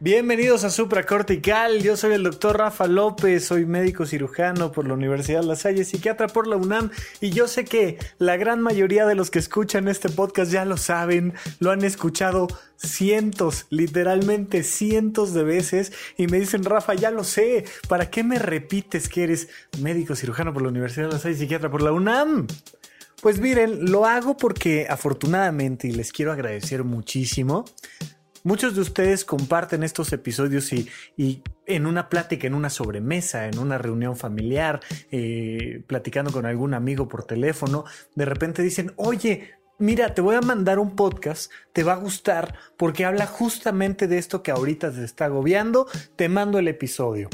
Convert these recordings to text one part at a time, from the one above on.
Bienvenidos a Supracortical, yo soy el doctor Rafa López, soy médico cirujano por la Universidad La Salle, psiquiatra por la UNAM y yo sé que la gran mayoría de los que escuchan este podcast ya lo saben, lo han escuchado cientos, literalmente cientos de veces y me dicen Rafa, ya lo sé, ¿para qué me repites que eres médico cirujano por la Universidad La Salle, psiquiatra por la UNAM? Pues miren, lo hago porque afortunadamente y les quiero agradecer muchísimo Muchos de ustedes comparten estos episodios y, en una plática, en una sobremesa, en una reunión familiar, eh, platicando con algún amigo por teléfono, de repente dicen, oye, mira, te voy a mandar un podcast, te va a gustar porque habla justamente de esto que ahorita te está agobiando, te mando el episodio.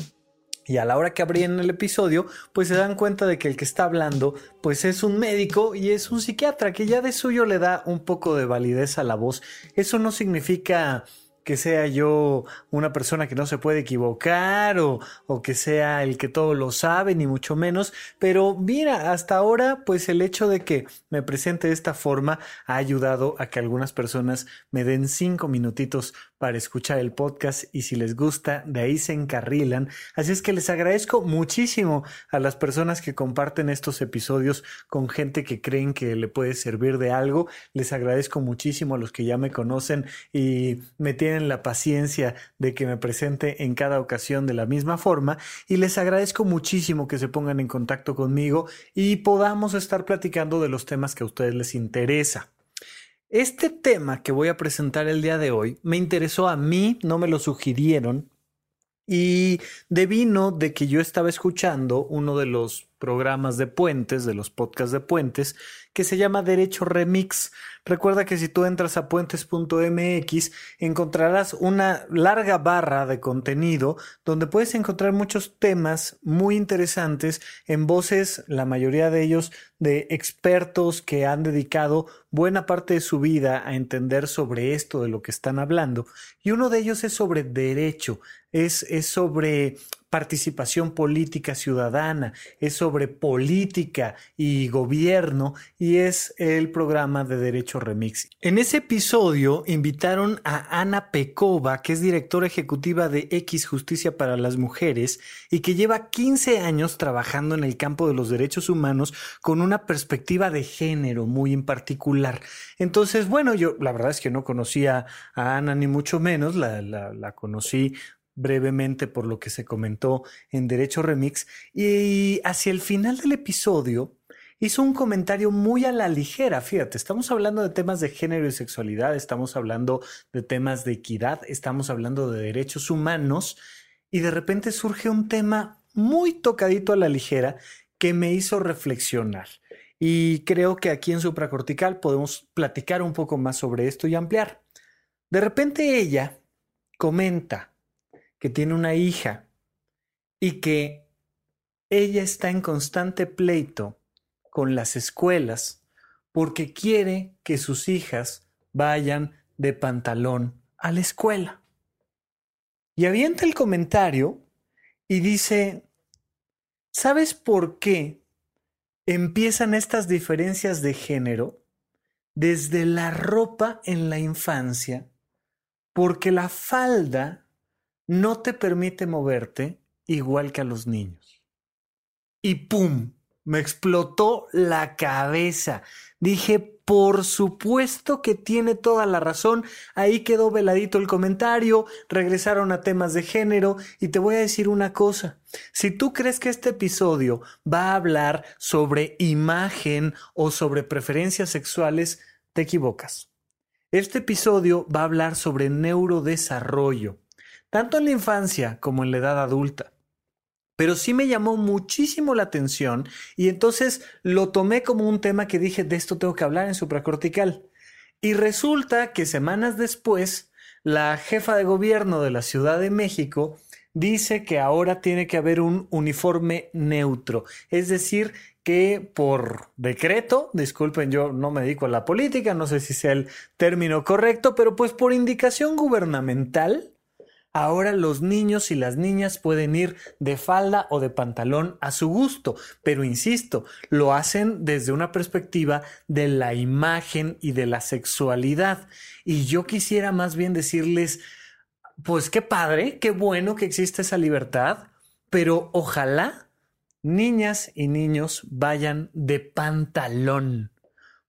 Y a la hora que abrían el episodio, pues se dan cuenta de que el que está hablando, pues es un médico y es un psiquiatra, que ya de suyo le da un poco de validez a la voz. Eso no significa que sea yo una persona que no se puede equivocar o, o, que sea el que todo lo sabe, ni mucho menos. Pero mira, hasta ahora, pues el hecho de que me presente de esta forma ha ayudado a que algunas personas me den cinco minutitos para escuchar el podcast y si les gusta, de ahí se encarrilan. Así es que les agradezco muchísimo a las personas que comparten estos episodios con gente que creen que le puede servir de algo. Les agradezco muchísimo a los que ya me conocen y me tienen la paciencia de que me presente en cada ocasión de la misma forma. Y les agradezco muchísimo que se pongan en contacto conmigo y podamos estar platicando de los temas que a ustedes les interesa. Este tema que voy a presentar el día de hoy me interesó a mí, no me lo sugirieron, y devino de que yo estaba escuchando uno de los programas de puentes, de los podcasts de puentes, que se llama Derecho Remix. Recuerda que si tú entras a puentes.mx encontrarás una larga barra de contenido donde puedes encontrar muchos temas muy interesantes en voces, la mayoría de ellos de expertos que han dedicado buena parte de su vida a entender sobre esto de lo que están hablando. Y uno de ellos es sobre derecho, es, es sobre participación política ciudadana, es sobre política y gobierno y es el programa de Derecho Remix. En ese episodio invitaron a Ana Pekova, que es directora ejecutiva de X Justicia para las Mujeres y que lleva 15 años trabajando en el campo de los derechos humanos con una perspectiva de género muy en particular. Entonces, bueno, yo la verdad es que no conocía a Ana ni mucho menos, la, la, la conocí brevemente por lo que se comentó en Derecho Remix y hacia el final del episodio hizo un comentario muy a la ligera, fíjate, estamos hablando de temas de género y sexualidad, estamos hablando de temas de equidad, estamos hablando de derechos humanos y de repente surge un tema muy tocadito a la ligera que me hizo reflexionar. Y creo que aquí en Supracortical podemos platicar un poco más sobre esto y ampliar. De repente ella comenta, que tiene una hija y que ella está en constante pleito con las escuelas porque quiere que sus hijas vayan de pantalón a la escuela. Y avienta el comentario y dice, ¿sabes por qué empiezan estas diferencias de género? Desde la ropa en la infancia, porque la falda no te permite moverte igual que a los niños. Y ¡pum! Me explotó la cabeza. Dije, por supuesto que tiene toda la razón. Ahí quedó veladito el comentario, regresaron a temas de género y te voy a decir una cosa. Si tú crees que este episodio va a hablar sobre imagen o sobre preferencias sexuales, te equivocas. Este episodio va a hablar sobre neurodesarrollo tanto en la infancia como en la edad adulta. Pero sí me llamó muchísimo la atención y entonces lo tomé como un tema que dije, de esto tengo que hablar en supracortical. Y resulta que semanas después, la jefa de gobierno de la Ciudad de México dice que ahora tiene que haber un uniforme neutro, es decir, que por decreto, disculpen, yo no me dedico a la política, no sé si sea el término correcto, pero pues por indicación gubernamental, Ahora los niños y las niñas pueden ir de falda o de pantalón a su gusto, pero insisto, lo hacen desde una perspectiva de la imagen y de la sexualidad. Y yo quisiera más bien decirles, pues qué padre, qué bueno que existe esa libertad, pero ojalá niñas y niños vayan de pantalón.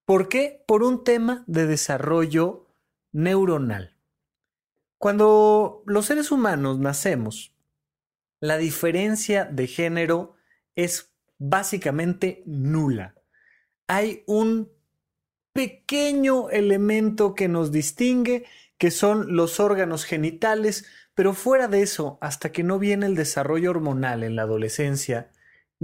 ¿Por qué? Por un tema de desarrollo neuronal. Cuando los seres humanos nacemos, la diferencia de género es básicamente nula. Hay un pequeño elemento que nos distingue, que son los órganos genitales, pero fuera de eso, hasta que no viene el desarrollo hormonal en la adolescencia,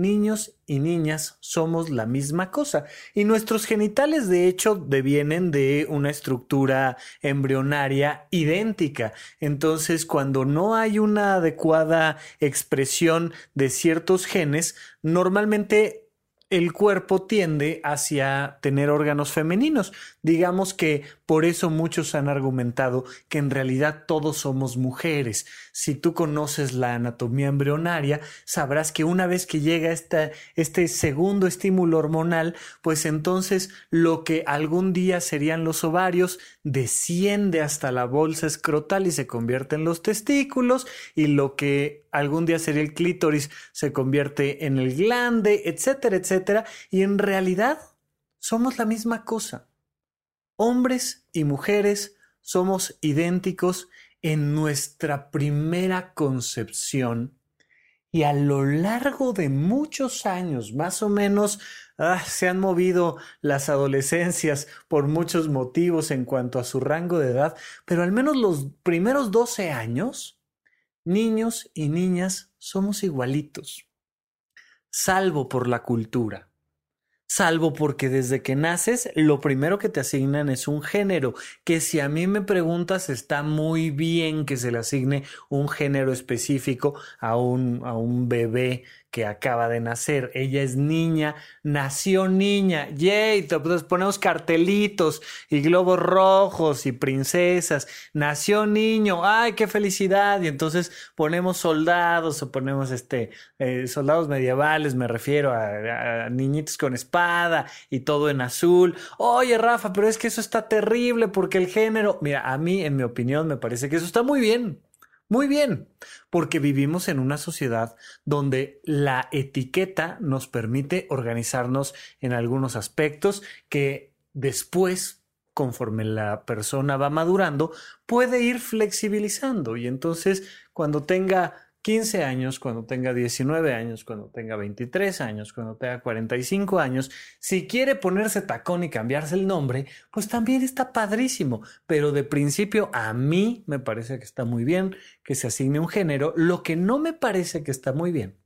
niños y niñas somos la misma cosa. Y nuestros genitales, de hecho, devienen de una estructura embrionaria idéntica. Entonces, cuando no hay una adecuada expresión de ciertos genes, normalmente el cuerpo tiende hacia tener órganos femeninos. Digamos que por eso muchos han argumentado que en realidad todos somos mujeres. Si tú conoces la anatomía embrionaria, sabrás que una vez que llega este segundo estímulo hormonal, pues entonces lo que algún día serían los ovarios desciende hasta la bolsa escrotal y se convierte en los testículos y lo que algún día sería el clítoris se convierte en el glande, etcétera, etcétera. Y en realidad somos la misma cosa. Hombres y mujeres somos idénticos en nuestra primera concepción y a lo largo de muchos años, más o menos, ah, se han movido las adolescencias por muchos motivos en cuanto a su rango de edad, pero al menos los primeros 12 años, niños y niñas somos igualitos, salvo por la cultura salvo porque desde que naces lo primero que te asignan es un género, que si a mí me preguntas está muy bien que se le asigne un género específico a un, a un bebé que acaba de nacer. Ella es niña, nació niña. Yay, pues ponemos cartelitos y globos rojos y princesas. Nació niño, ay, qué felicidad. Y entonces ponemos soldados o ponemos este eh, soldados medievales, me refiero a, a, niñitos con espada y todo en azul. Oye, Rafa, pero es que eso está terrible porque el género, mira, a mí, en mi opinión, me parece que eso está muy bien. Muy bien, porque vivimos en una sociedad donde la etiqueta nos permite organizarnos en algunos aspectos que después, conforme la persona va madurando, puede ir flexibilizando. Y entonces, cuando tenga 15 años, cuando tenga 19 años, cuando tenga 23 años, cuando tenga 45 años, si quiere ponerse tacón y cambiarse el nombre, pues también está padrísimo. Pero de principio a mí me parece que está muy bien que se asigne un género. Lo que no me parece que está muy bien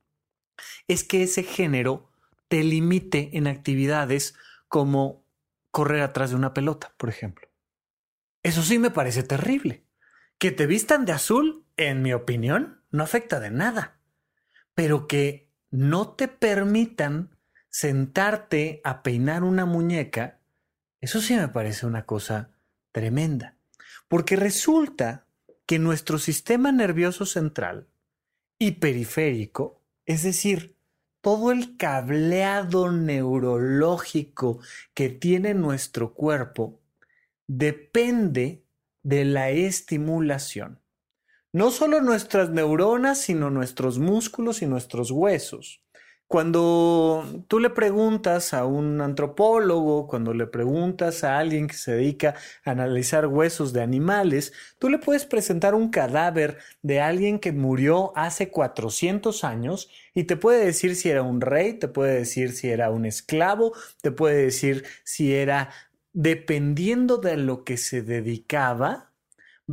es que ese género te limite en actividades como correr atrás de una pelota, por ejemplo. Eso sí me parece terrible. Que te vistan de azul, en mi opinión, no afecta de nada, pero que no te permitan sentarte a peinar una muñeca, eso sí me parece una cosa tremenda, porque resulta que nuestro sistema nervioso central y periférico, es decir, todo el cableado neurológico que tiene nuestro cuerpo, depende de la estimulación no solo nuestras neuronas, sino nuestros músculos y nuestros huesos. Cuando tú le preguntas a un antropólogo, cuando le preguntas a alguien que se dedica a analizar huesos de animales, tú le puedes presentar un cadáver de alguien que murió hace 400 años y te puede decir si era un rey, te puede decir si era un esclavo, te puede decir si era, dependiendo de lo que se dedicaba,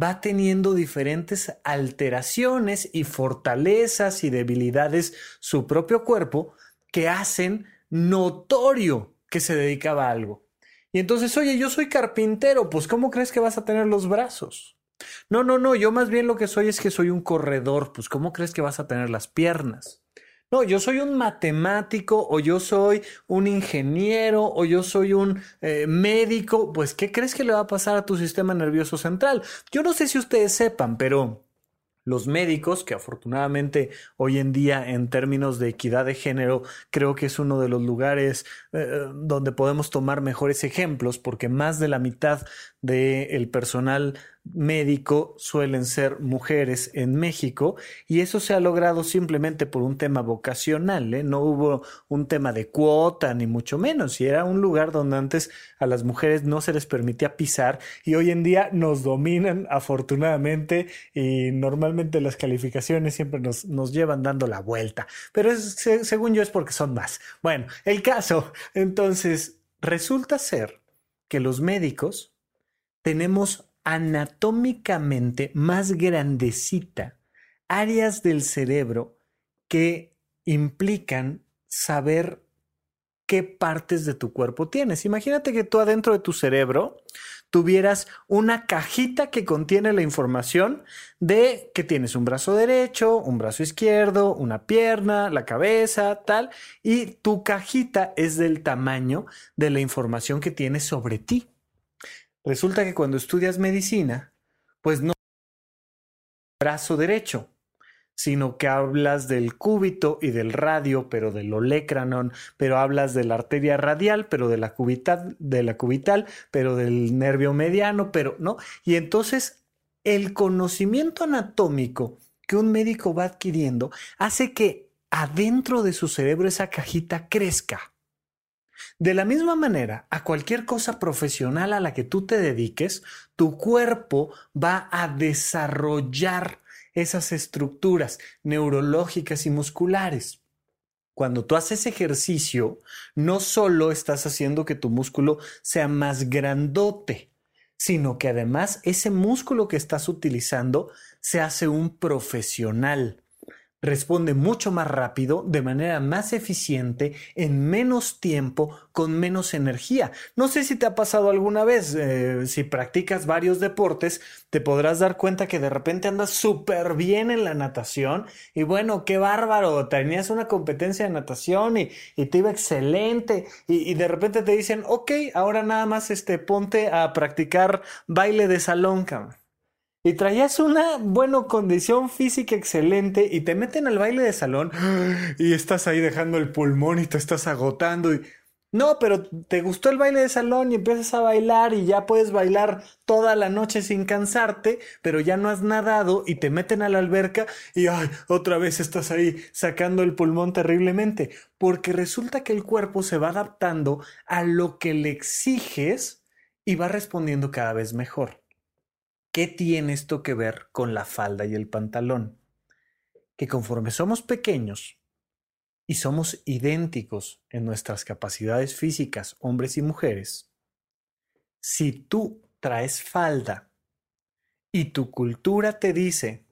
va teniendo diferentes alteraciones y fortalezas y debilidades su propio cuerpo que hacen notorio que se dedicaba a algo. Y entonces, oye, yo soy carpintero, pues ¿cómo crees que vas a tener los brazos? No, no, no, yo más bien lo que soy es que soy un corredor, pues ¿cómo crees que vas a tener las piernas? No, yo soy un matemático o yo soy un ingeniero o yo soy un eh, médico. Pues, ¿qué crees que le va a pasar a tu sistema nervioso central? Yo no sé si ustedes sepan, pero Los médicos, que afortunadamente hoy en día en términos de equidad de género creo que es uno de los lugares eh, donde podemos tomar mejores ejemplos porque más de la mitad del personal médico suelen ser mujeres en México y eso se ha logrado simplemente por un tema vocacional, ¿eh? no hubo un tema de cuota ni mucho menos y era un lugar donde antes a las mujeres no se les permitía pisar y hoy en día nos dominan afortunadamente y normalmente las calificaciones siempre nos, nos llevan dando la vuelta, pero según yo es porque son más. Bueno, el caso, entonces, resulta ser que los médicos tenemos anatómicamente más grandecita áreas del cerebro que implican saber qué partes de tu cuerpo tienes. Imagínate que tú adentro de tu cerebro tuvieras una cajita que contiene la información de que tienes un brazo derecho, un brazo izquierdo, una pierna, la cabeza, tal, y tu cajita es del tamaño de la información que tienes sobre ti. Resulta que cuando estudias medicina, pues no brazo derecho, sino que hablas del cúbito y del radio, pero del olecranon, pero hablas de la arteria radial, pero de la cubital, de la cubital, pero del nervio mediano, pero no. Y entonces el conocimiento anatómico que un médico va adquiriendo hace que adentro de su cerebro esa cajita crezca. De la misma manera, a cualquier cosa profesional a la que tú te dediques, tu cuerpo va a desarrollar esas estructuras neurológicas y musculares. Cuando tú haces ejercicio, no solo estás haciendo que tu músculo sea más grandote, sino que además ese músculo que estás utilizando se hace un profesional responde mucho más rápido, de manera más eficiente, en menos tiempo, con menos energía. No sé si te ha pasado alguna vez, eh, si practicas varios deportes, te podrás dar cuenta que de repente andas súper bien en la natación y bueno, qué bárbaro, tenías una competencia de natación y, te iba excelente y, de repente te dicen, ok, ahora nada más este, ponte a practicar baile de salón, cabrón y traías una buena condición física excelente y te meten al baile de salón y estás ahí dejando el pulmón y te estás agotando y no, pero te gustó el baile de salón y empiezas a bailar y ya puedes bailar toda la noche sin cansarte, pero ya no has nadado y te meten a la alberca y ay, otra vez estás ahí sacando el pulmón terriblemente, porque resulta que el cuerpo se va adaptando a lo que le exiges y va respondiendo cada vez mejor. ¿Qué tiene esto que ver con la falda y el pantalón? Que conforme somos pequeños y somos idénticos en nuestras capacidades físicas, hombres y mujeres, si tú traes falda y tu cultura te dice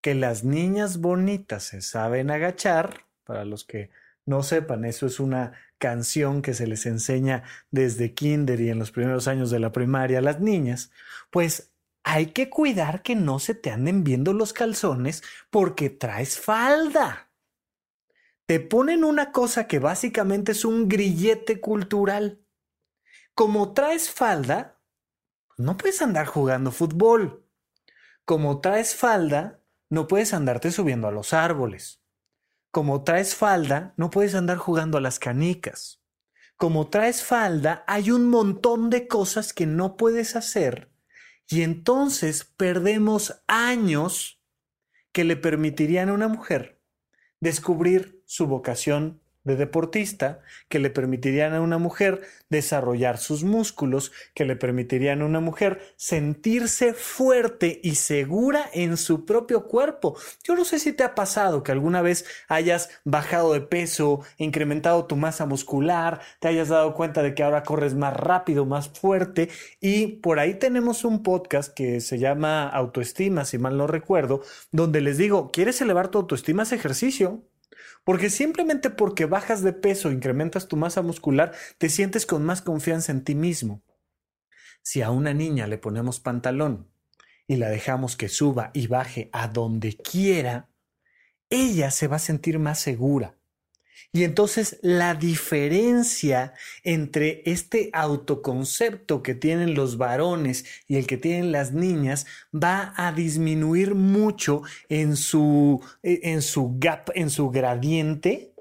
que las niñas bonitas se saben agachar, para los que no sepan, eso es una canción que se les enseña desde kinder y en los primeros años de la primaria a las niñas, pues hay que cuidar que no se te anden viendo los calzones porque traes falda. Te ponen una cosa que básicamente es un grillete cultural. Como traes falda, no puedes andar jugando fútbol. Como traes falda, no puedes andarte subiendo a los árboles. Como traes falda, no puedes andar jugando a las canicas. Como traes falda, hay un montón de cosas que no puedes hacer y entonces perdemos años que le permitirían a una mujer descubrir su vocación de deportista que le permitirían a una mujer desarrollar sus músculos, que le permitirían a una mujer sentirse fuerte y segura en su propio cuerpo. Yo no sé si te ha pasado que alguna vez hayas bajado de peso, incrementado tu masa muscular, te hayas dado cuenta de que ahora corres más rápido, más fuerte y por ahí tenemos un podcast que se llama Autoestima, si mal no recuerdo, donde les digo, ¿quieres elevar tu autoestima? Haz ejercicio. Porque simplemente porque bajas de peso, incrementas tu masa muscular, te sientes con más confianza en ti mismo. Si a una niña le ponemos pantalón y la dejamos que suba y baje a donde quiera, ella se va a sentir más segura. Y entonces la diferencia entre este autoconcepto que tienen los varones y el que tienen las niñas va a disminuir mucho en su, e, en su gap, en su gradiente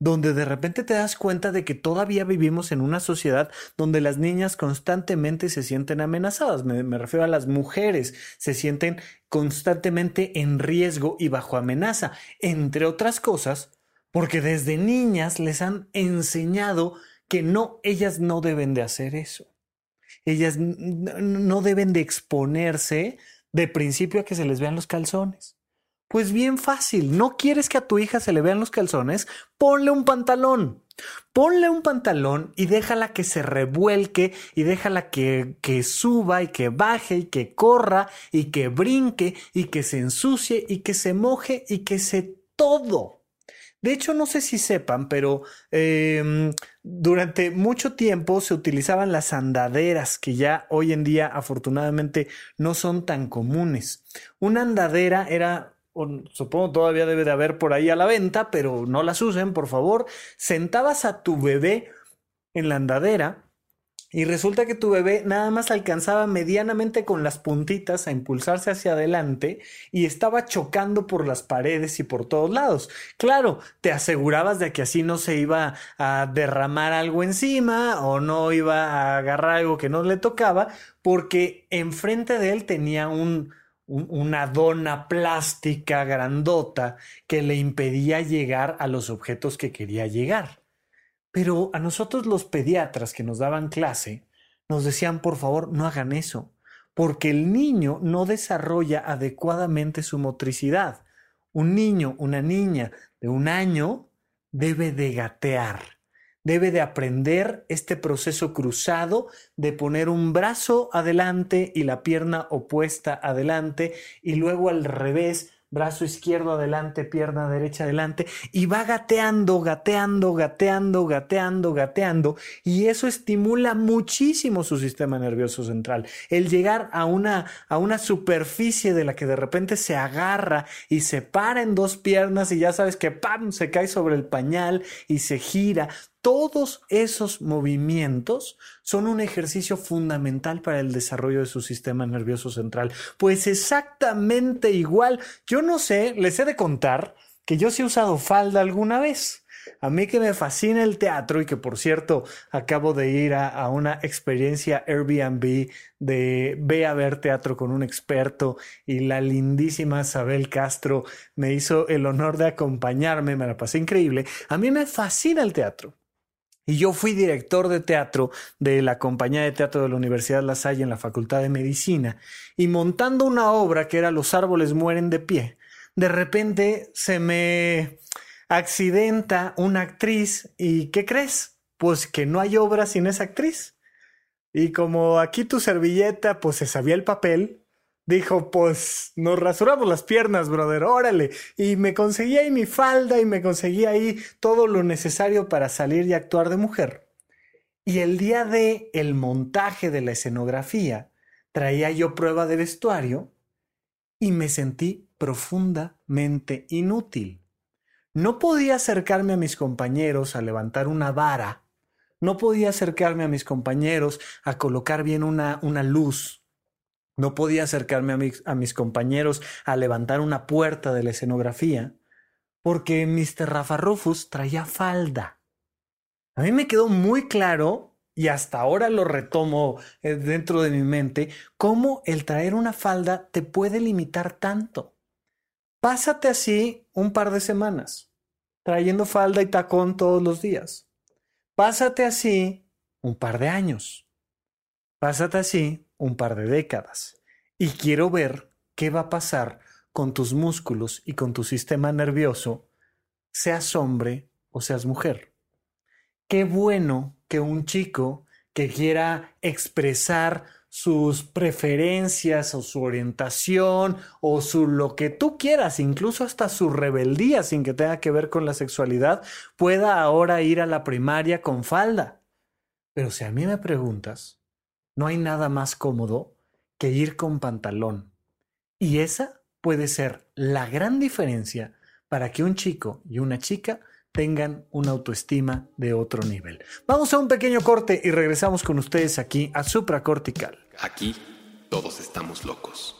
donde de repente te das cuenta de que todavía vivimos en una sociedad donde las niñas constantemente se sienten amenazadas. Me, me, refiero a las mujeres, se sienten constantemente en riesgo y bajo amenaza, entre otras cosas, porque desde niñas les han enseñado que no, ellas no deben de hacer eso. Ellas no deben de exponerse de principio a que se les vean los calzones. Pues bien fácil, no quieres que a tu hija se le vean los calzones, ponle un pantalón. Ponle un pantalón y déjala que se revuelque y déjala que, que suba y que baje y que corra y que brinque y que se ensucie y que se moje y que se todo. De hecho, no sé si sepan, pero em, durante mucho tiempo se utilizaban las andaderas, que ya hoy en día afortunadamente no son tan comunes. Una andadera era supongo todavía debe de haber por ahí a la venta, pero no las usen, por favor. Sentabas a tu bebé en la andadera y resulta que tu bebé nada más alcanzaba medianamente con las puntitas a impulsarse hacia adelante y estaba chocando por las paredes y por todos lados. Claro, te asegurabas de que así no se iba a derramar algo encima o no iba a agarrar algo que no le tocaba porque enfrente de él tenía un, una dona plástica grandota que le impedía llegar a los objetos que quería llegar. Pero a nosotros los pediatras que nos daban clase nos decían, por favor, no hagan eso, porque el niño no desarrolla adecuadamente su motricidad. Un niño, una niña de un año debe de gatear, debe de aprender este proceso cruzado de poner un brazo adelante y la pierna opuesta adelante y luego al revés brazo izquierdo adelante, pierna derecha adelante, y va gateando, gateando, gateando, gateando, gateando, y eso estimula muchísimo su sistema nervioso central. El llegar a una, a una superficie de la que de repente se agarra y se para en dos piernas y ya sabes que ¡pam! se cae sobre el pañal y se gira. Todos esos movimientos son un ejercicio fundamental para el desarrollo de su sistema nervioso central. Pues exactamente igual. Yo no sé, les he de contar que yo sí he usado falda alguna vez. A mí que me fascina el teatro y que por cierto acabo de ir a, una experiencia Airbnb de ve a ver teatro con un experto y la lindísima Isabel Castro me hizo el honor de acompañarme, me la pasé increíble. A mí me fascina el teatro. Y yo fui director de teatro de la compañía de teatro de la Universidad La Salle en la Facultad de Medicina y montando una obra que era Los árboles mueren de pie. De repente se me accidenta una actriz y ¿qué crees? Pues que no hay obra sin esa actriz. Y como aquí tu servilleta pues se sabía el papel, dijo, pues nos rasuramos las piernas, brother, órale. Y me conseguí ahí mi falda y me conseguí ahí todo lo necesario para salir y actuar de mujer. Y el día de el montaje de la escenografía, traía yo prueba de vestuario y me sentí profundamente inútil. No podía acercarme a mis compañeros a levantar una vara, no podía acercarme a mis compañeros a colocar bien una, una luz, no podía acercarme a mis, compañeros a levantar una puerta de la escenografía porque Mr. Rafa Rufus traía falda. A mí me quedó muy claro, y hasta ahora lo retomo eh, dentro de mi mente, cómo el traer una falda te puede limitar tanto. Pásate así un par de semanas, trayendo falda y tacón todos los días. Pásate así un par de años. Pásate así un par de décadas y quiero ver qué va a pasar con tus músculos y con tu sistema nervioso, seas hombre o seas mujer. Qué bueno que un chico que quiera expresar sus preferencias o su orientación o su lo que tú quieras, incluso hasta su rebeldía sin que tenga que ver con la sexualidad, pueda ahora ir a la primaria con falda. Pero si a mí me preguntas, no hay nada más cómodo que ir con pantalón. Y esa puede ser la gran diferencia para que un chico y una chica tengan una autoestima de otro nivel. Vamos a un pequeño corte y regresamos con ustedes aquí a Supracortical. Aquí todos estamos locos.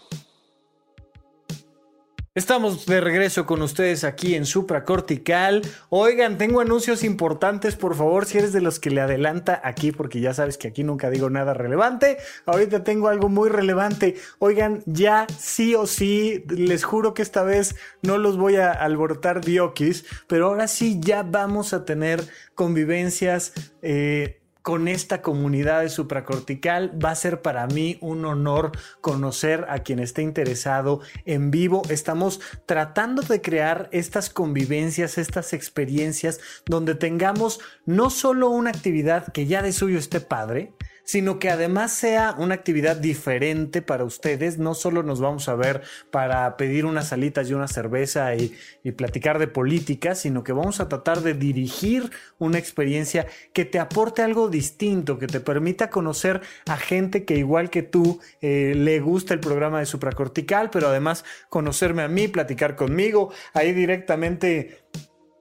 Estamos de regreso con ustedes aquí en Supracortical. Oigan, tengo anuncios importantes, por favor, si eres de los que le adelanta aquí, porque ya sabes que aquí nunca digo nada relevante. Ahorita tengo algo muy relevante. Oigan, ya sí o sí, les juro que esta vez no los voy a alborotar diokis, pero ahora sí ya vamos a tener convivencias. Eh, con esta comunidad de supracortical. Va a ser para mí un honor conocer a quien esté interesado en vivo. Estamos tratando de crear estas convivencias, estas experiencias donde tengamos no solo una actividad que ya de suyo esté padre, sino que además sea una actividad diferente para ustedes. No solo nos vamos a ver para pedir unas salitas y una cerveza y, platicar de política, sino que vamos a tratar de dirigir una experiencia que te aporte algo distinto, que te permita conocer a gente que igual que tú eh, le gusta el programa de supracortical, pero además conocerme a mí, platicar conmigo, ahí directamente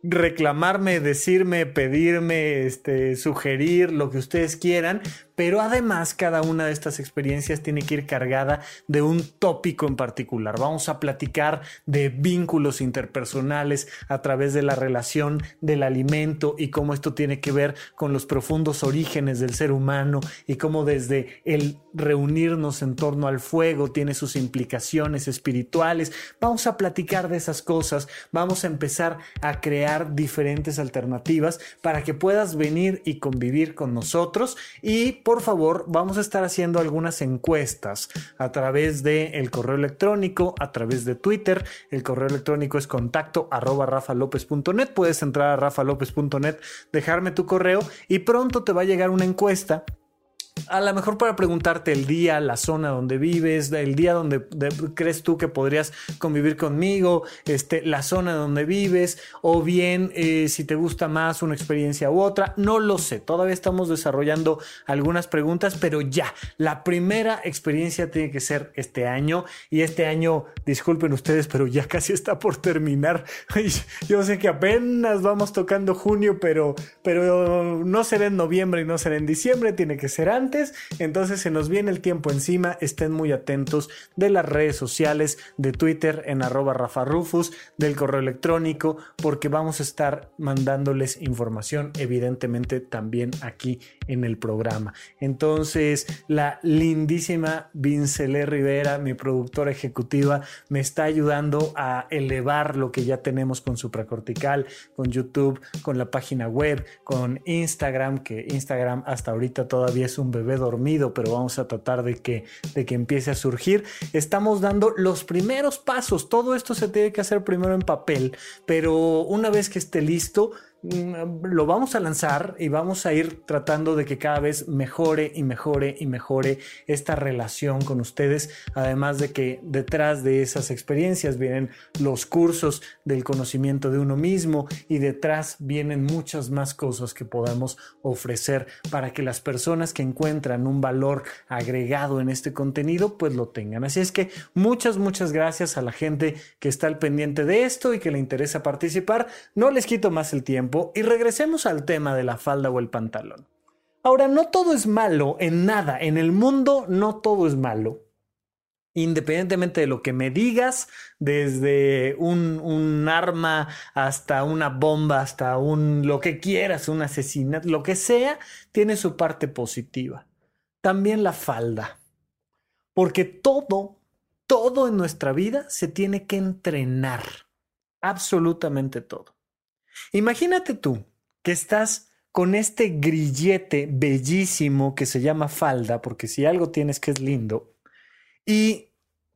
reclamarme, decirme, pedirme, este, sugerir lo que ustedes quieran, pero además cada una de estas experiencias tiene que ir cargada de un tópico en particular. Vamos a platicar de vínculos interpersonales a través de la relación del alimento y cómo esto tiene que ver con los profundos orígenes del ser humano y cómo desde el reunirnos en torno al fuego tiene sus implicaciones espirituales. Vamos a platicar de esas cosas, vamos a empezar a crear diferentes alternativas para que puedas venir y convivir con nosotros y por favor, vamos a estar haciendo algunas encuestas a través del el correo electrónico, a través de Twitter. El correo electrónico es contacto arroba. Puedes entrar a rafalopez.net, dejarme tu correo y pronto te va a llegar una encuesta a lo mejor para preguntarte el día, la zona donde vives, el día donde crees tú que podrías convivir conmigo, este, la zona donde vives, o bien eh, si te gusta más una experiencia u otra, no lo sé. Todavía estamos desarrollando algunas preguntas, pero ya, la primera experiencia tiene que ser este año y este año, disculpen ustedes, pero ya casi está por terminar. Yo sé que apenas vamos tocando junio, pero, pero no será en noviembre y no será en diciembre, tiene que ser antes entonces se nos viene el tiempo encima, estén muy atentos de las redes sociales, de Twitter en arroba Rafa Rufus, del correo electrónico, porque vamos a estar mandándoles información evidentemente también aquí en el programa. Entonces la lindísima Vincelé Rivera, mi productora ejecutiva, me está ayudando a elevar lo que ya tenemos con Supracortical, con YouTube, con la página web, con Instagram, que Instagram hasta ahorita todavía es un bebé dormido, pero vamos a tratar de que, de que empiece a surgir. Estamos dando los primeros pasos. Todo esto se tiene que hacer primero en papel, pero una vez que esté listo, lo vamos a lanzar y vamos a ir tratando de que cada vez mejore y mejore y mejore esta relación con ustedes. Además de que detrás de esas experiencias vienen los cursos del conocimiento de uno mismo y detrás vienen muchas más cosas que podamos ofrecer para que las personas que encuentran un valor agregado en este contenido pues lo tengan. Así es que muchas, muchas gracias a la gente que está al pendiente de esto y que le interesa participar. No les quito más el tiempo y regresemos al tema de la falda o el pantalón. Ahora, no todo es malo en nada, en el mundo no todo es malo. Independientemente de lo que me digas, desde un, un arma hasta una bomba, hasta un lo que quieras, un asesinato, lo que sea, tiene su parte positiva. También la falda. Porque todo, todo en nuestra vida se tiene que entrenar. Absolutamente todo. Imagínate tú que estás con este grillete bellísimo que se llama falda, porque si algo tienes que es lindo, y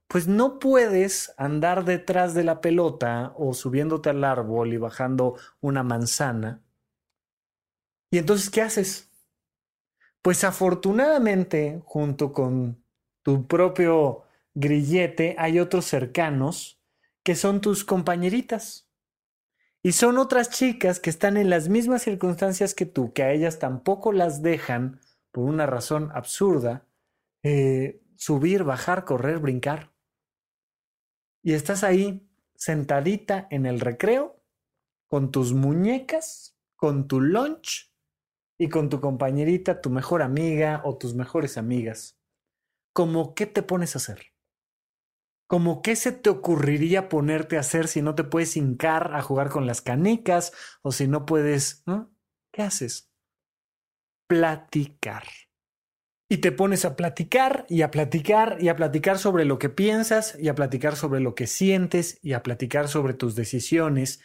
pues no puedes andar detrás de la pelota o subiéndote al árbol y bajando una manzana. ¿Y entonces qué haces? Pues afortunadamente, junto con tu propio grillete, hay otros cercanos que son tus compañeritas. Y son otras chicas que están en las mismas circunstancias que tú, que a ellas tampoco las dejan, por una razón absurda, eh, subir, bajar, correr, brincar. Y estás ahí sentadita en el recreo con tus muñecas, con tu lunch y con tu compañerita, tu mejor amiga o tus mejores amigas. ¿Cómo qué te pones a hacer? ¿Cómo qué se te ocurriría ponerte a hacer si no te puedes hincar a jugar con las canicas o si no puedes. ¿Qué haces? Platicar. Y te pones a platicar y a platicar y a platicar sobre lo que piensas y a platicar sobre lo que sientes y a platicar sobre tus decisiones.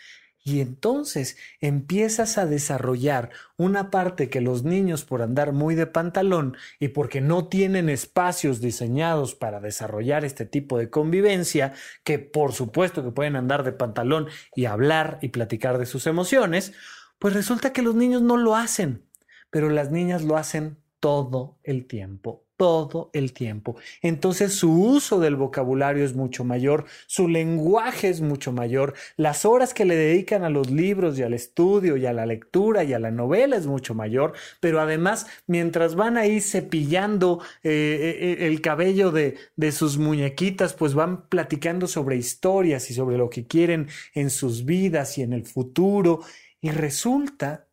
Y entonces empiezas a desarrollar una parte que los niños por andar muy de pantalón y porque no tienen espacios diseñados para desarrollar este tipo de convivencia, que por supuesto que pueden andar de pantalón y hablar y platicar de sus emociones, pues resulta que los niños no lo hacen, pero las niñas lo hacen todo el tiempo, todo el tiempo. Entonces su uso del vocabulario es mucho mayor, su lenguaje es mucho mayor, las horas que le dedican a los libros y al estudio y a la lectura y a la novela es mucho mayor, pero además mientras van ahí cepillando eh, eh, eh, el cabello de, de sus muñequitas, pues van platicando sobre historias y sobre lo que quieren en sus vidas y en el futuro. Y resulta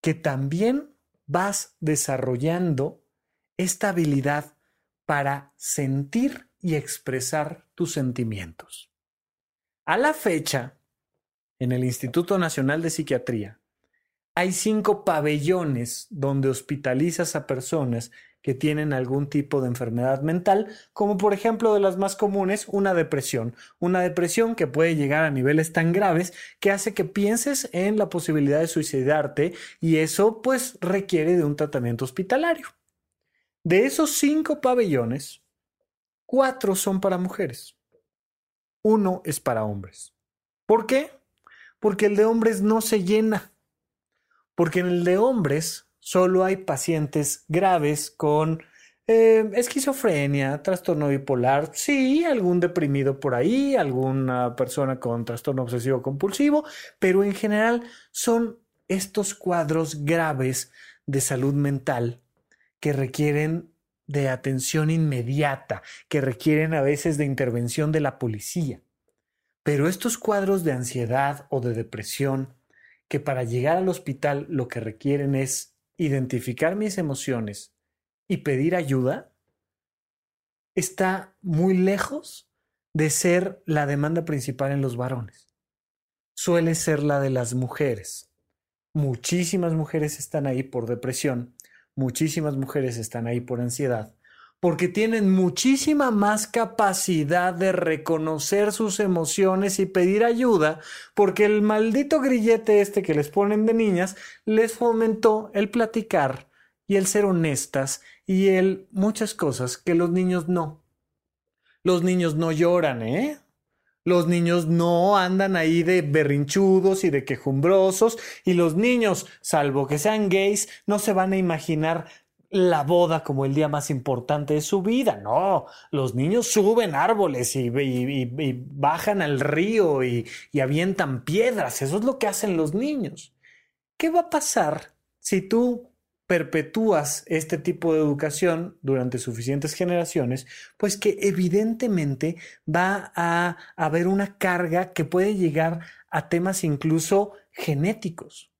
que también vas desarrollando esta habilidad para sentir y expresar tus sentimientos. A la fecha, en el Instituto Nacional de Psiquiatría, hay cinco pabellones donde hospitalizas a personas que tienen algún tipo de enfermedad mental, como por ejemplo de las más comunes, una depresión. Una depresión que puede llegar a niveles tan graves que hace que pienses en la posibilidad de suicidarte y eso pues requiere de un tratamiento hospitalario. De esos cinco pabellones, cuatro son para mujeres. Uno es para hombres. ¿Por qué? Porque el de hombres no se llena. Porque en el de hombres solo hay pacientes graves con eh, esquizofrenia, trastorno bipolar, sí, algún deprimido por ahí, alguna persona con trastorno obsesivo compulsivo, pero en general son estos cuadros graves de salud mental que requieren de atención inmediata, que requieren a veces de intervención de la policía. Pero estos cuadros de ansiedad o de depresión, que para llegar al hospital lo que requieren es identificar mis emociones y pedir ayuda está muy lejos de ser la demanda principal en los varones. Suele ser la de las mujeres. Muchísimas mujeres están ahí por depresión, muchísimas mujeres están ahí por ansiedad, porque tienen muchísima más capacidad de reconocer sus emociones y pedir ayuda, porque el maldito grillete este que les ponen de niñas les fomentó el platicar y el ser honestas y el muchas cosas que los niños no. Los niños no lloran, ¿eh? Los niños no andan ahí de berrinchudos y de quejumbrosos y los niños, salvo que sean gays, no se van a imaginar la boda como el día más importante de su vida. No, los niños suben árboles y, bajan al río y, y avientan piedras. Eso es lo que hacen los niños. ¿Qué va a pasar si tú perpetúas este tipo de educación durante suficientes generaciones, pues que evidentemente va a haber una carga que puede llegar a temas incluso genéticos.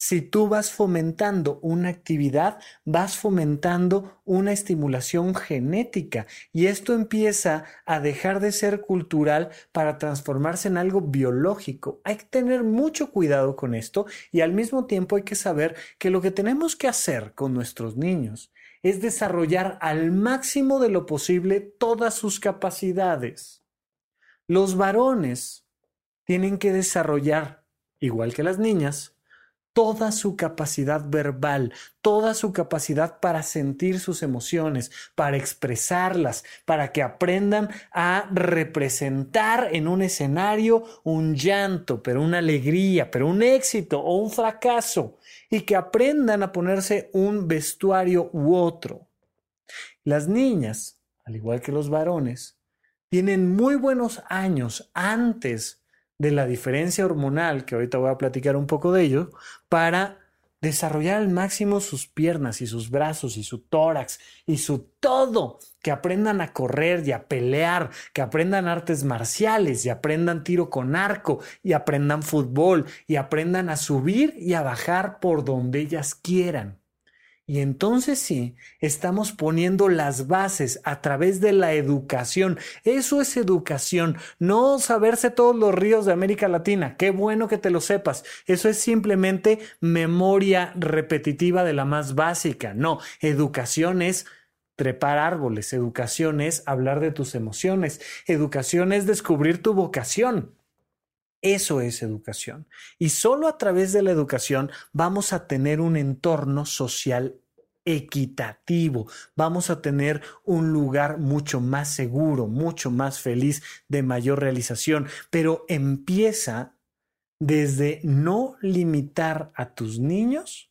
Si tú vas fomentando una actividad, vas fomentando una estimulación genética y esto empieza a dejar de ser cultural para transformarse en algo biológico. Hay que tener mucho cuidado con esto y al mismo tiempo hay que saber que lo que tenemos que hacer con nuestros niños es desarrollar al máximo de lo posible todas sus capacidades. Los varones tienen que desarrollar, igual que las niñas, toda su capacidad verbal, toda su capacidad para sentir sus emociones, para expresarlas, para que aprendan a representar en un escenario un llanto, pero una alegría, pero un éxito o un fracaso, y que aprendan a ponerse un vestuario u otro. Las niñas, al igual que los varones, tienen muy buenos años antes de la diferencia hormonal, que ahorita voy a platicar un poco de ello, para desarrollar al máximo sus piernas y sus brazos y su tórax y su todo, que aprendan a correr y a pelear, que aprendan artes marciales y aprendan tiro con arco y aprendan fútbol y aprendan a subir y a bajar por donde ellas quieran. Y entonces sí, estamos poniendo las bases a través de la educación. Eso es educación, no saberse todos los ríos de América Latina. Qué bueno que te lo sepas. Eso es simplemente memoria repetitiva de la más básica. No, educación es trepar árboles, educación es hablar de tus emociones, educación es descubrir tu vocación. Eso es educación. Y solo a través de la educación vamos a tener un entorno social equitativo, vamos a tener un lugar mucho más seguro, mucho más feliz, de mayor realización, pero empieza desde no limitar a tus niños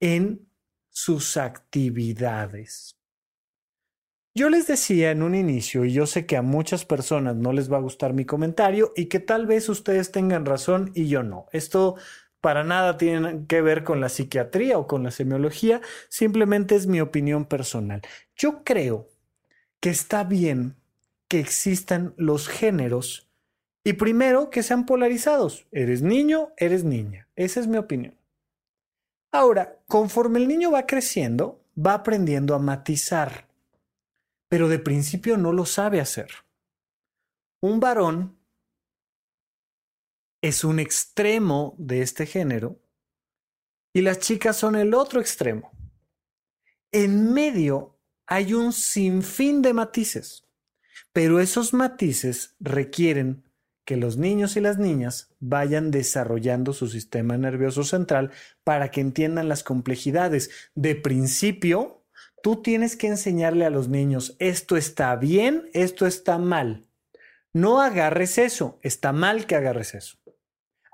en sus actividades. Yo les decía en un inicio, y yo sé que a muchas personas no les va a gustar mi comentario y que tal vez ustedes tengan razón y yo no. Esto para nada tiene que ver con la psiquiatría o con la semiología, simplemente es mi opinión personal. Yo creo que está bien que existan los géneros y primero que sean polarizados. Eres niño, eres niña. Esa es mi opinión. Ahora, conforme el niño va creciendo, va aprendiendo a matizar pero de principio no lo sabe hacer. Un varón es un extremo de este género y las chicas son el otro extremo. En medio hay un sinfín de matices, pero esos matices requieren que los niños y las niñas vayan desarrollando su sistema nervioso central para que entiendan las complejidades. De principio, Tú tienes que enseñarle a los niños, esto está bien, esto está mal. No agarres eso, está mal que agarres eso.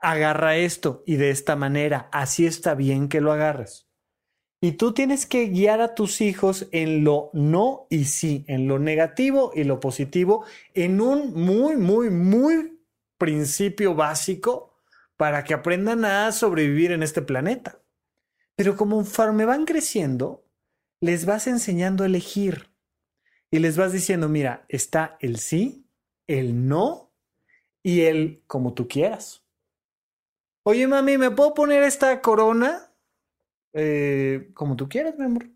Agarra esto y de esta manera, así está bien que lo agarres. Y tú tienes que guiar a tus hijos en lo no y sí, en lo negativo y lo positivo, en un muy, muy, muy principio básico para que aprendan a sobrevivir en este planeta. Pero como me van creciendo, les vas enseñando a elegir y les vas diciendo, mira, está el sí, el no y el como tú quieras. Oye, mami, ¿me puedo poner esta corona? Eh, como tú quieras, mi amor.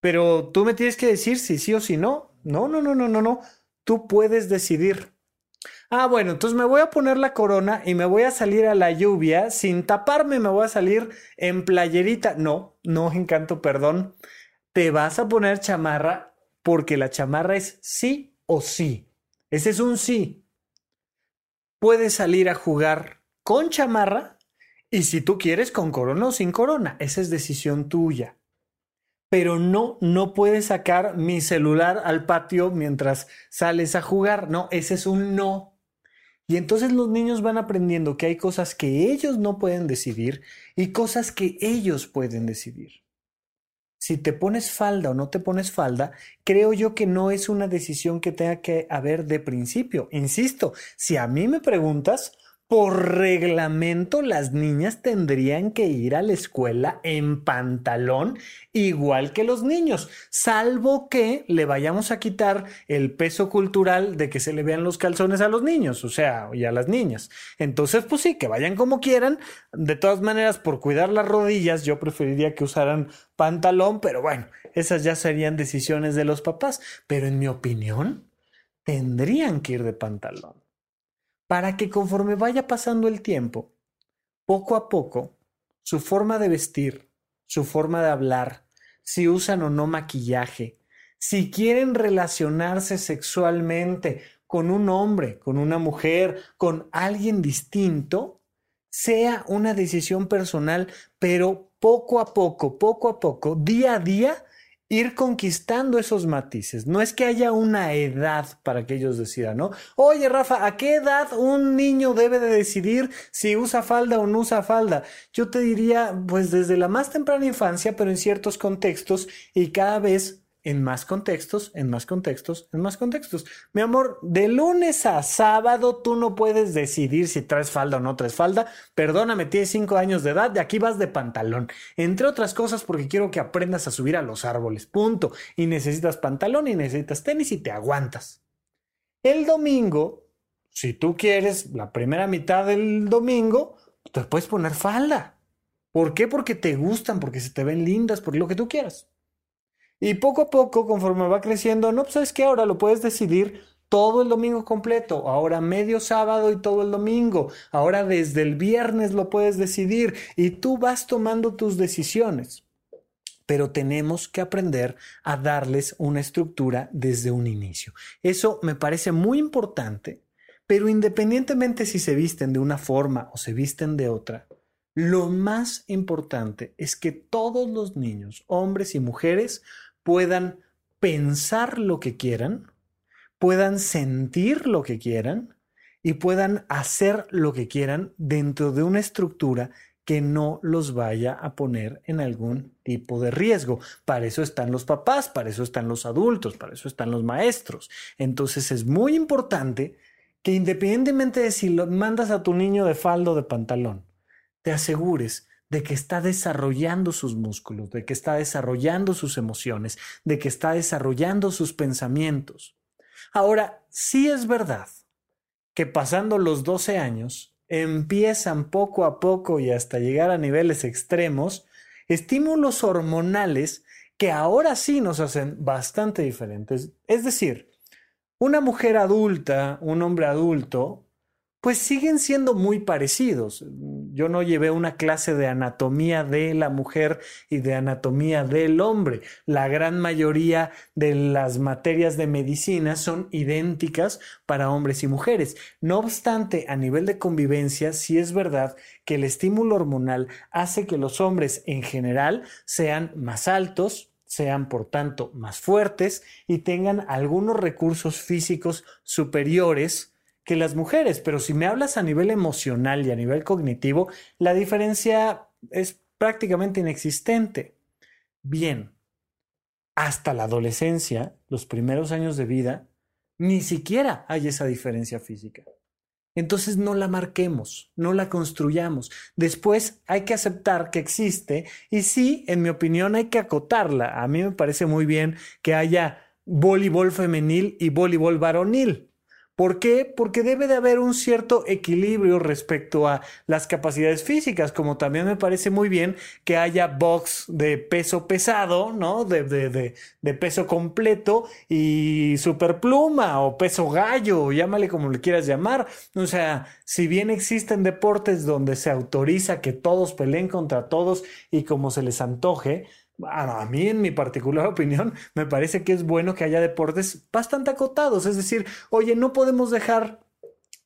Pero tú me tienes que decir si sí o si no. No, no, no, no, no, no. Tú puedes decidir. Ah, bueno, entonces me voy a poner la corona y me voy a salir a la lluvia sin taparme, me voy a salir en playerita. No, no, encanto, perdón. Te vas a poner chamarra porque la chamarra es sí o sí. Ese es un sí. Puedes salir a jugar con chamarra y si tú quieres con corona o sin corona. Esa es decisión tuya pero no, no puedes sacar mi celular al patio mientras sales a jugar. No, ese es un no. Y entonces los niños van aprendiendo que hay cosas que ellos no pueden decidir y cosas que ellos pueden decidir. Si te pones falda o no te pones falda, creo yo que no es una decisión que tenga que haber de principio. Insisto, si a mí me preguntas, por reglamento las niñas tendrían que ir a la escuela en pantalón igual que los niños, salvo que le vayamos a quitar el peso cultural de que se le vean los calzones a los niños, o sea, y a las niñas. Entonces, pues sí, que vayan como quieran. De todas maneras, por cuidar las rodillas, yo preferiría que usaran pantalón, pero bueno, esas ya serían decisiones de los papás. Pero en mi opinión, tendrían que ir de pantalón para que conforme vaya pasando el tiempo, poco a poco, su forma de vestir, su forma de hablar, si usan o no maquillaje, si quieren relacionarse sexualmente con un hombre, con una mujer, con alguien distinto, sea una decisión personal, pero poco a poco, poco a poco, día a día, ir conquistando esos matices. No es que haya una edad para que ellos decidan, ¿no? Oye, Rafa, ¿a qué edad un niño debe de decidir si usa falda o no usa falda? Yo te diría, pues desde la más temprana infancia, pero en ciertos contextos y cada vez en más contextos, en más contextos, en más contextos. Mi amor, de lunes a sábado tú no puedes decidir si traes falda o no traes falda. Perdóname, tienes cinco años de edad, de aquí vas de pantalón. Entre otras cosas porque quiero que aprendas a subir a los árboles, punto. Y necesitas pantalón y necesitas tenis y te aguantas. El domingo, si tú quieres la primera mitad del domingo, te puedes poner falda. ¿Por qué? Porque te gustan, porque se te ven lindas, por lo que tú quieras. Y poco a poco, conforme va creciendo, no, pues sabes que ahora lo puedes decidir todo el domingo completo, ahora medio sábado y todo el domingo, ahora desde el viernes lo puedes decidir y tú vas tomando tus decisiones. Pero tenemos que aprender a darles una estructura desde un inicio. Eso me parece muy importante, pero independientemente si se visten de una forma o se visten de otra, lo más importante es que todos los niños, hombres y mujeres, puedan pensar lo que quieran, puedan sentir lo que quieran y puedan hacer lo que quieran dentro de una estructura que no los vaya a poner en algún tipo de riesgo. Para eso están los papás, para eso están los adultos, para eso están los maestros. Entonces es muy importante que independientemente de si mandas a tu niño de faldo o de pantalón, te asegures de que está desarrollando sus músculos, de que está desarrollando sus emociones, de que está desarrollando sus pensamientos. Ahora, sí es verdad que pasando los 12 años empiezan poco a poco y hasta llegar a niveles extremos estímulos hormonales que ahora sí nos hacen bastante diferentes. Es decir, una mujer adulta, un hombre adulto, pues siguen siendo muy parecidos. Yo no llevé una clase de anatomía de la mujer y de anatomía del hombre. La gran mayoría de las materias de medicina son idénticas para hombres y mujeres. No obstante, a nivel de convivencia, sí es verdad que el estímulo hormonal hace que los hombres en general sean más altos, sean por tanto más fuertes y tengan algunos recursos físicos superiores que las mujeres, pero si me hablas a nivel emocional y a nivel cognitivo, la diferencia es prácticamente inexistente. Bien, hasta la adolescencia, los primeros años de vida, ni siquiera hay esa diferencia física. Entonces no la marquemos, no la construyamos. Después hay que aceptar que existe y sí, en mi opinión, hay que acotarla. A mí me parece muy bien que haya voleibol femenil y voleibol varonil. ¿Por qué? Porque debe de haber un cierto equilibrio respecto a las capacidades físicas, como también me parece muy bien que haya box de peso pesado, ¿no? De, de, de, peso completo y superpluma o peso gallo, llámale como le quieras llamar. O sea, si bien existen deportes donde se autoriza que todos peleen contra todos y como se les antoje, a mí, en mi particular opinión, me parece que es bueno que haya deportes bastante acotados. Es decir, oye, no podemos dejar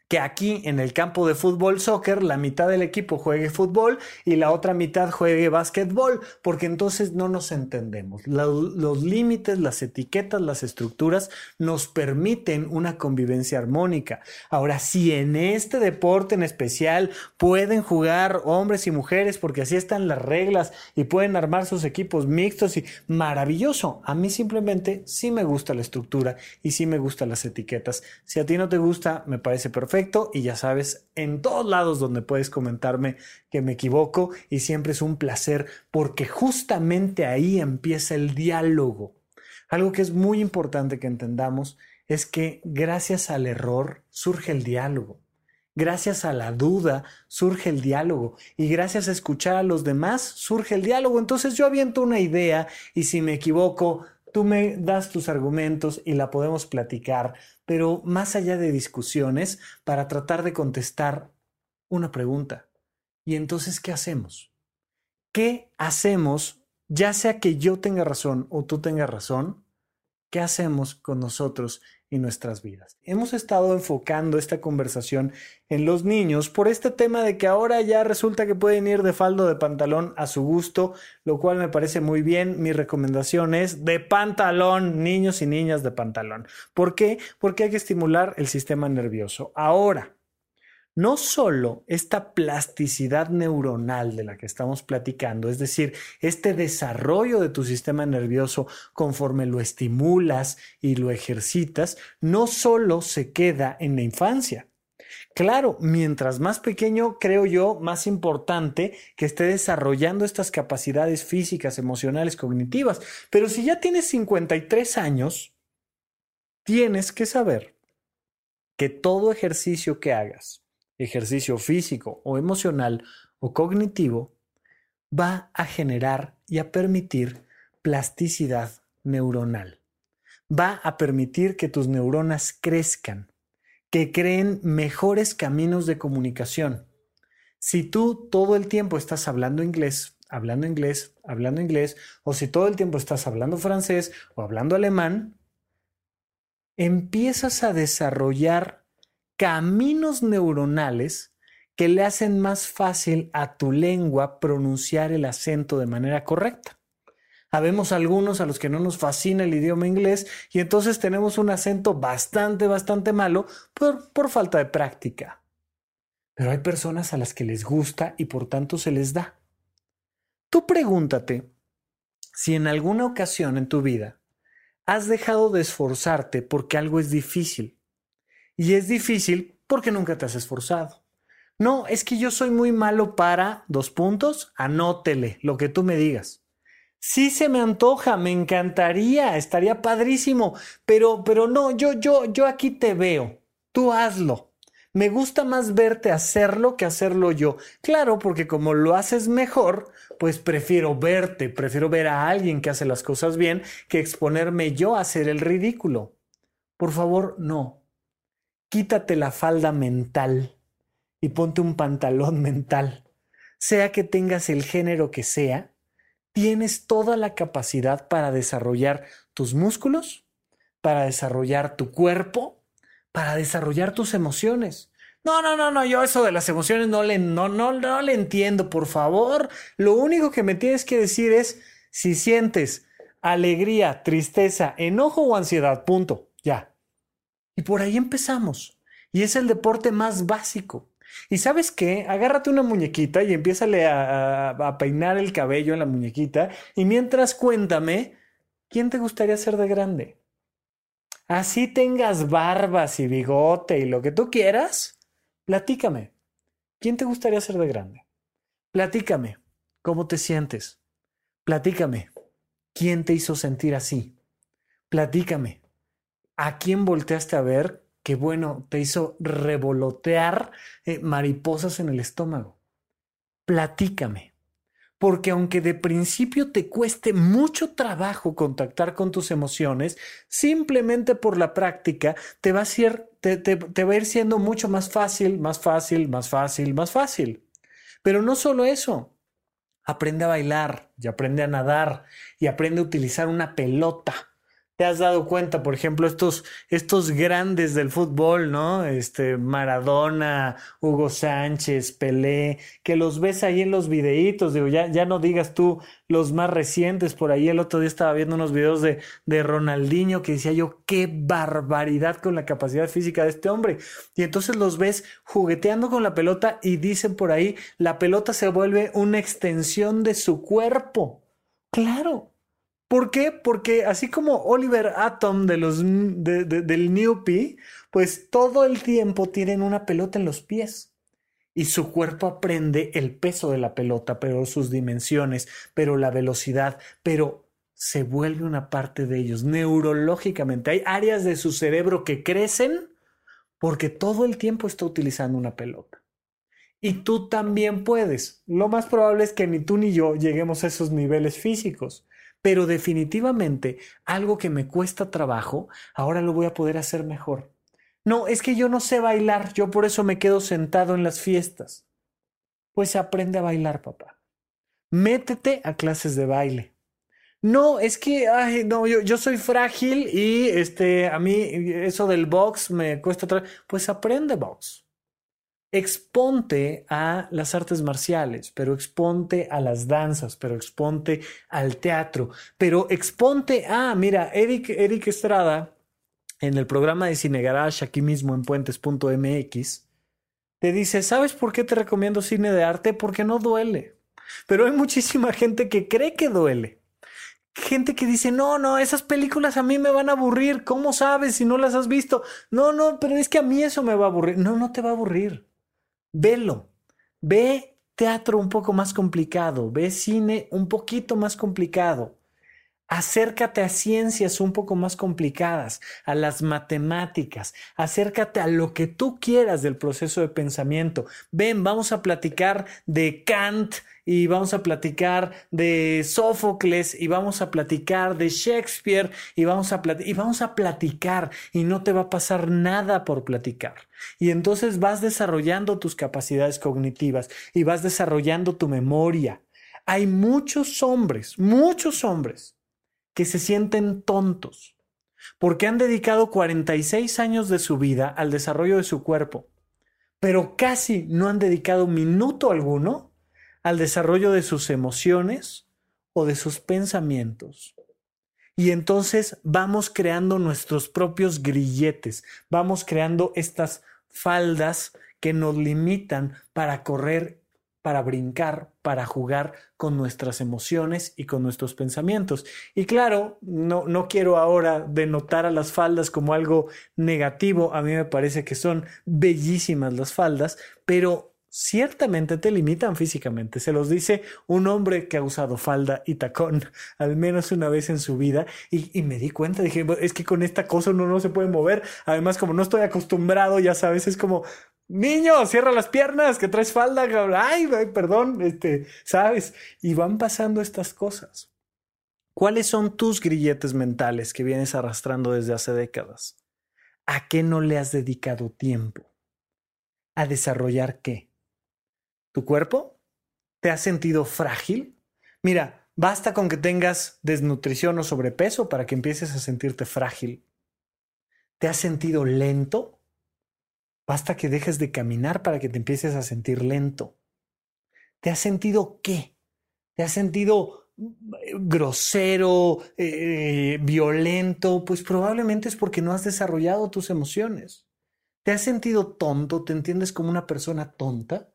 que aquí en el campo de fútbol soccer la mitad del equipo juegue fútbol y la otra mitad juegue básquetbol, porque entonces no nos entendemos. Los, límites, las etiquetas, las estructuras nos permiten una convivencia armónica. Ahora, si en este deporte en especial pueden jugar hombres y mujeres, porque así están las reglas y pueden armar sus equipos mixtos y maravilloso. A mí simplemente sí me gusta la estructura y sí me gustan las etiquetas. Si a ti no te gusta, me parece perfecto y ya sabes, en todos lados donde puedes comentarme que me equivoco y siempre es un placer porque justamente ahí empieza el diálogo. Algo que es muy importante que entendamos es que gracias al error surge el diálogo. Gracias a la duda surge el diálogo y gracias a escuchar a los demás surge el diálogo. Entonces yo aviento una idea y si me equivoco, tú me das tus argumentos y la podemos platicar pero más allá de discusiones, para tratar de contestar una pregunta. ¿Y entonces qué hacemos? ¿Qué hacemos, ya sea que yo tenga razón o tú tengas razón? ¿Qué hacemos con nosotros y nuestras vidas. Hemos estado enfocando esta conversación en los niños por este tema de que ahora ya resulta que pueden ir de faldo de pantalón a su gusto, lo cual me parece muy bien. Mi recomendación es de pantalón, niños y niñas de pantalón. ¿Por qué? Porque hay que estimular el sistema nervioso. Ahora, no solo esta plasticidad neuronal de la que estamos platicando, es decir, este desarrollo de tu sistema nervioso conforme lo estimulas y lo ejercitas, no solo se queda en la infancia. Claro, mientras más pequeño, creo yo, más importante que esté desarrollando estas capacidades físicas, emocionales, cognitivas. Pero si ya tienes 53 años, tienes que saber que todo ejercicio que hagas, ejercicio físico o emocional o cognitivo, va a generar y a permitir plasticidad neuronal. Va a permitir que tus neuronas crezcan, que creen mejores caminos de comunicación. Si tú todo el tiempo estás hablando inglés, hablando inglés, hablando inglés, o si todo el tiempo estás hablando francés o hablando alemán, empiezas a desarrollar caminos neuronales que le hacen más fácil a tu lengua pronunciar el acento de manera correcta. Habemos algunos a los que no nos fascina el idioma inglés y entonces tenemos un acento bastante, bastante malo por, por falta de práctica. Pero hay personas a las que les gusta y por tanto se les da. Tú pregúntate si en alguna ocasión en tu vida has dejado de esforzarte porque algo es difícil y es difícil porque nunca te has esforzado. No, es que yo soy muy malo para dos puntos, anótele lo que tú me digas. Sí se me antoja, me encantaría, estaría padrísimo, pero pero no, yo yo yo aquí te veo. Tú hazlo. Me gusta más verte hacerlo que hacerlo yo. Claro, porque como lo haces mejor, pues prefiero verte, prefiero ver a alguien que hace las cosas bien que exponerme yo a hacer el ridículo. Por favor, no quítate la falda mental y ponte un pantalón mental. Sea que tengas el género que sea, tienes toda la capacidad para desarrollar tus músculos, para desarrollar tu cuerpo, para desarrollar tus emociones. No, no, no, no, yo eso de las emociones no le, no, no, no le entiendo, por favor. Lo único que me tienes que decir es si sientes alegría, tristeza, enojo o ansiedad, punto, ya. Y por ahí empezamos. Y es el deporte más básico. Y sabes qué? Agárrate una muñequita y empiézale a, a, peinar el cabello en la muñequita. Y mientras cuéntame, ¿quién te gustaría ser de grande? Así tengas barbas y bigote y lo que tú quieras, platícame. ¿Quién te gustaría ser de grande? Platícame. ¿Cómo te sientes? Platícame. ¿Quién te hizo sentir así? Platícame. ¿A quién volteaste a ver que, bueno, te hizo revolotear eh, mariposas en el estómago? Platícame. Porque aunque de principio te cueste mucho trabajo contactar con tus emociones, simplemente por la práctica te va, a ser, te, te va a ir siendo mucho más fácil, más fácil, más fácil, más fácil. Pero no solo eso, aprende a bailar y aprende a nadar y aprende a utilizar una pelota te has dado cuenta, por ejemplo, estos, estos grandes del fútbol, ¿no? Este Maradona, Hugo Sánchez, Pelé, que los ves ahí en los videitos, digo, ya, ya no digas tú los más recientes, por ahí el otro día estaba viendo unos videos de, de Ronaldinho que decía yo, qué barbaridad con la capacidad física de este hombre. Y entonces los ves jugueteando con la pelota y dicen por ahí, la pelota se vuelve una extensión de su cuerpo. Claro, ¿Por qué? Porque así como Oliver Atom de los, del New pues todo el tiempo tienen una pelota en los pies. Y su cuerpo aprende el peso de la pelota, pero sus dimensiones, pero la velocidad, pero se vuelve una parte de ellos neurológicamente. Hay áreas de su cerebro que crecen porque todo el tiempo está utilizando una pelota. Y tú también puedes. Lo más probable es que ni tú ni yo lleguemos a esos niveles físicos pero definitivamente algo que me cuesta trabajo, ahora lo voy a poder hacer mejor. No, es que yo no sé bailar, yo por eso me quedo sentado en las fiestas. Pues aprende a bailar, papá. Métete a clases de baile. No, es que, no, yo, yo soy frágil y este, a mí eso del box me cuesta. Pues aprende box exponte a las artes marciales, pero exponte a las danzas, pero exponte al teatro, pero exponte a, mira, Eric, Eric Estrada, en el programa de Cine Garage, aquí mismo en puentes.mx, te dice, ¿sabes por qué te recomiendo cine de arte? Porque no duele. Pero hay muchísima gente que cree que duele. Gente que dice, no, no, esas películas a mí me van a aburrir. ¿Cómo sabes si no las has visto? No, no, pero es que a mí eso me va a aburrir. No, no te va a aburrir. Velo. Ve teatro un poco más complicado. Ve cine un poquito más complicado. Acércate a ciencias un poco más complicadas, a las matemáticas, acércate a lo que tú quieras del proceso de pensamiento. Ven, vamos a platicar de Kant y vamos a platicar de Sófocles y vamos a platicar de Shakespeare y vamos a, y vamos a platicar y no te va a pasar nada por platicar. Y entonces vas desarrollando tus capacidades cognitivas y vas desarrollando tu memoria. Hay muchos hombres, muchos hombres que se sienten tontos porque han dedicado 46 años de su vida al desarrollo de su cuerpo, pero casi no han dedicado minuto alguno al desarrollo de sus emociones o de sus pensamientos. Y entonces vamos creando nuestros propios grilletes, vamos creando estas faldas que nos limitan para correr para brincar, para jugar con nuestras emociones y con nuestros pensamientos. Y claro, no, no quiero ahora denotar a las faldas como algo negativo, a mí me parece que son bellísimas las faldas, pero ciertamente te limitan físicamente. Se los dice un hombre que ha usado falda y tacón al menos una vez en su vida y, y, me di cuenta, dije, es que con esta cosa uno no se puede mover. Además, como no estoy acostumbrado, ya sabes, es como, Niño, cierra las piernas, que traes falda. Ay, perdón, este, ¿sabes? Y van pasando estas cosas. ¿Cuáles son tus grilletes mentales que vienes arrastrando desde hace décadas? ¿A qué no le has dedicado tiempo? ¿A desarrollar qué? ¿Tu cuerpo? ¿Te has sentido frágil? Mira, basta con que tengas desnutrición o sobrepeso para que empieces a sentirte frágil. ¿Te has sentido lento? Basta que dejes de caminar para que te empieces a sentir lento. ¿Te has sentido qué? ¿Te has sentido eh, grosero, eh, violento? Pues probablemente es porque no has desarrollado tus emociones. ¿Te has sentido tonto? ¿Te entiendes como una persona tonta?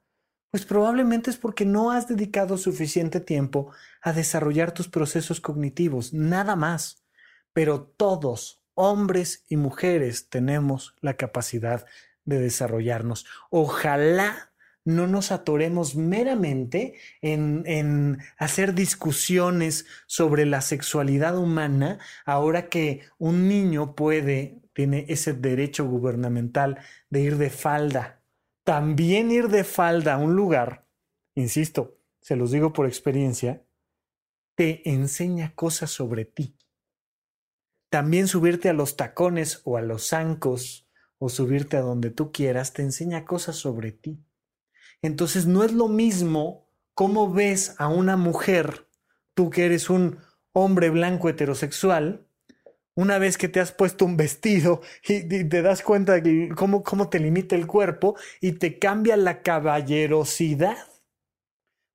Pues probablemente es porque no has dedicado suficiente tiempo a desarrollar tus procesos cognitivos, nada más. Pero todos, hombres y mujeres, tenemos la capacidad de desarrollarnos. Ojalá no nos atoremos meramente en, en, hacer discusiones sobre la sexualidad humana ahora que un niño puede, tiene ese derecho gubernamental de ir de falda. También ir de falda a un lugar, insisto, se los digo por experiencia, te enseña cosas sobre ti. También subirte a los tacones o a los zancos o subirte a donde tú quieras, te enseña cosas sobre ti. Entonces no es lo mismo cómo ves a una mujer, tú que eres un hombre blanco heterosexual, una vez que te has puesto un vestido y, te das cuenta de cómo, cómo te limita el cuerpo y te cambia la caballerosidad.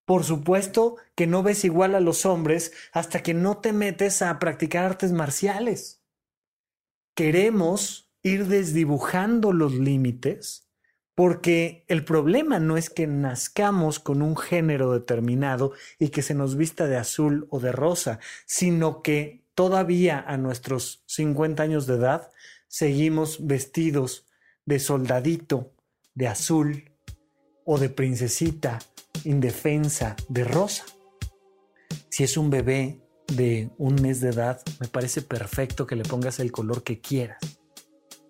Por supuesto que no ves igual a los hombres hasta que no te metes a practicar artes marciales. Queremos ir desdibujando los límites, porque el problema no es que nazcamos con un género determinado y que se nos vista de azul o de rosa, sino que todavía a nuestros 50 años de edad seguimos vestidos de soldadito, de azul o de princesita indefensa de rosa. Si es un bebé de un mes de edad, me parece perfecto que le pongas el color que quieras.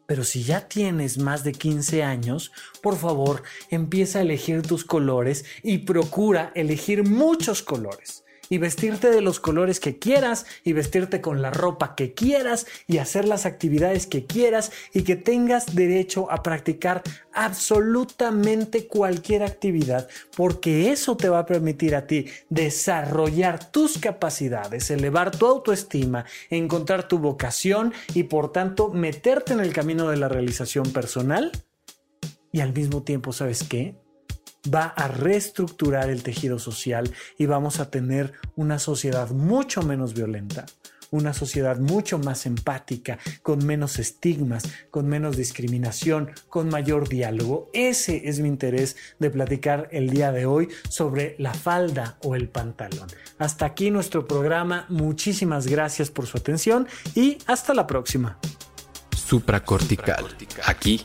Pero si ya tienes más de 15 años, por favor, empieza a elegir tus colores y procura elegir muchos colores y vestirte de los colores que quieras y vestirte con la ropa que quieras y hacer las actividades que quieras y que tengas derecho a practicar absolutamente cualquier actividad porque eso te va a permitir a ti desarrollar tus capacidades, elevar tu autoestima, encontrar tu vocación y por tanto meterte en el camino de la realización personal y al mismo tiempo, ¿sabes qué? Va a reestructurar el tejido social y vamos a tener una sociedad mucho menos violenta, una sociedad mucho más empática, con menos estigmas, con menos discriminación, con mayor diálogo. Ese es mi interés de platicar el día de hoy sobre la falda o el pantalón. Hasta aquí nuestro programa. Muchísimas gracias por su atención y hasta la próxima. Supracortical. Aquí